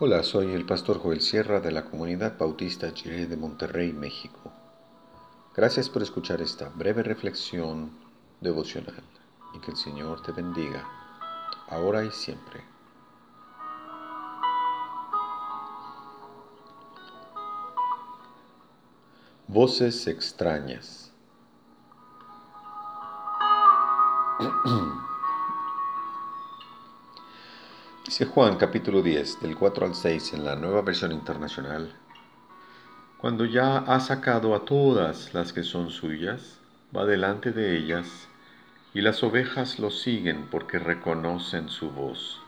Hola, soy el pastor Joel Sierra de la comunidad bautista Chile de Monterrey, México. Gracias por escuchar esta breve reflexión devocional y que el Señor te bendiga, ahora y siempre. Voces extrañas. Dice Juan capítulo 10, del 4 al 6 en la nueva versión internacional. Cuando ya ha sacado a todas las que son suyas, va delante de ellas, y las ovejas lo siguen porque reconocen su voz.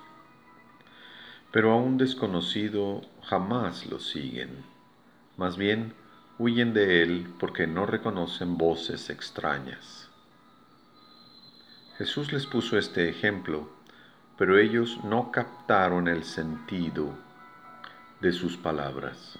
Pero a un desconocido jamás lo siguen, más bien huyen de él porque no reconocen voces extrañas. Jesús les puso este ejemplo pero ellos no captaron el sentido de sus palabras.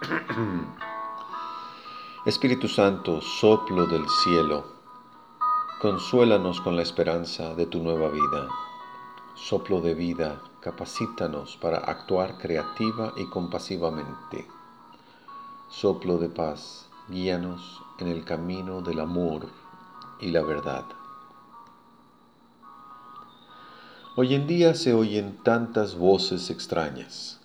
Espíritu Santo, soplo del cielo, consuélanos con la esperanza de tu nueva vida. Soplo de vida, capacítanos para actuar creativa y compasivamente soplo de paz, guíanos en el camino del amor y la verdad. Hoy en día se oyen tantas voces extrañas.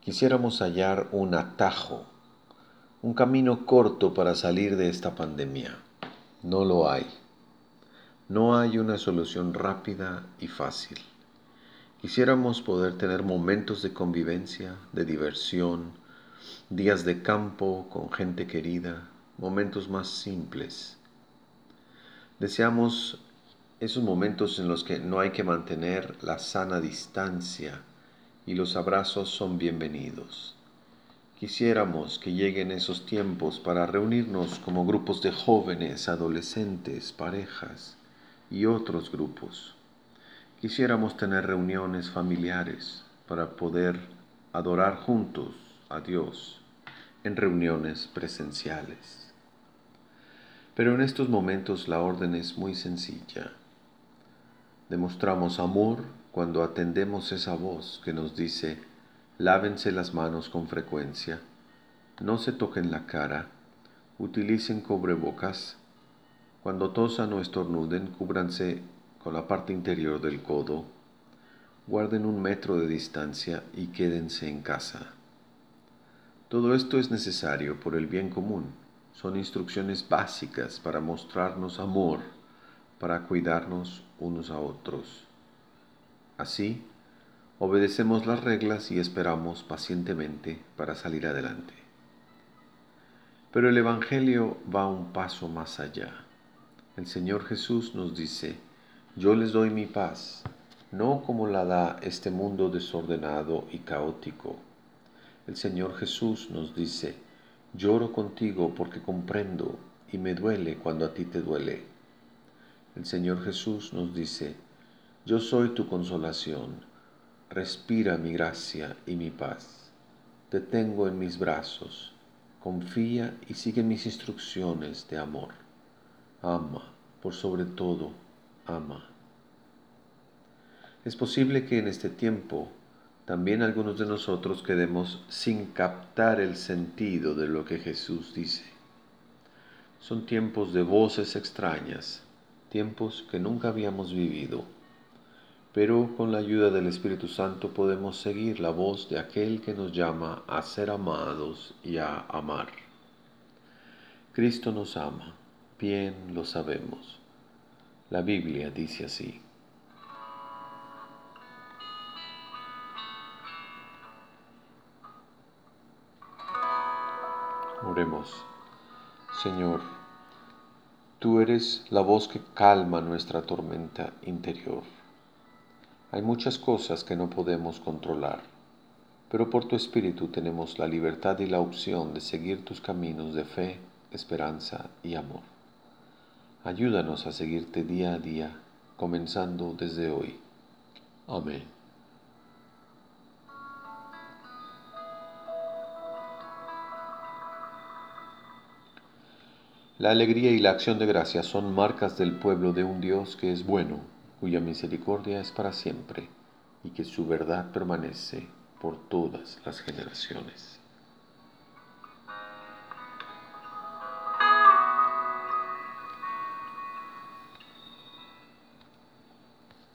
Quisiéramos hallar un atajo, un camino corto para salir de esta pandemia. No lo hay. No hay una solución rápida y fácil. Quisiéramos poder tener momentos de convivencia, de diversión, días de campo con gente querida, momentos más simples. Deseamos esos momentos en los que no hay que mantener la sana distancia y los abrazos son bienvenidos. Quisiéramos que lleguen esos tiempos para reunirnos como grupos de jóvenes, adolescentes, parejas y otros grupos. Quisiéramos tener reuniones familiares para poder adorar juntos a Dios en reuniones presenciales. Pero en estos momentos la orden es muy sencilla. Demostramos amor cuando atendemos esa voz que nos dice, lávense las manos con frecuencia, no se toquen la cara, utilicen cubrebocas, cuando tosan o estornuden, cúbranse con la parte interior del codo, guarden un metro de distancia y quédense en casa. Todo esto es necesario por el bien común. Son instrucciones básicas para mostrarnos amor, para cuidarnos unos a otros. Así, obedecemos las reglas y esperamos pacientemente para salir adelante. Pero el Evangelio va un paso más allá. El Señor Jesús nos dice, yo les doy mi paz, no como la da este mundo desordenado y caótico el Señor Jesús nos dice, lloro contigo porque comprendo y me duele cuando a ti te duele. El Señor Jesús nos dice, yo soy tu consolación, respira mi gracia y mi paz. Te tengo en mis brazos, confía y sigue mis instrucciones de amor. Ama, por sobre todo, ama. Es posible que en este tiempo también algunos de nosotros quedemos sin captar el sentido de lo que Jesús dice. Son tiempos de voces extrañas, tiempos que nunca habíamos vivido, pero con la ayuda del Espíritu Santo podemos seguir la voz de aquel que nos llama a ser amados y a amar. Cristo nos ama, bien lo sabemos. La Biblia dice así. Señor, tú eres la voz que calma nuestra tormenta interior. Hay muchas cosas que no podemos controlar, pero por tu Espíritu tenemos la libertad y la opción de seguir tus caminos de fe, esperanza y amor. Ayúdanos a seguirte día a día, comenzando desde hoy. Amén. La alegría y la acción de gracias son marcas del pueblo de un Dios que es bueno, cuya misericordia es para siempre y que su verdad permanece por todas las generaciones.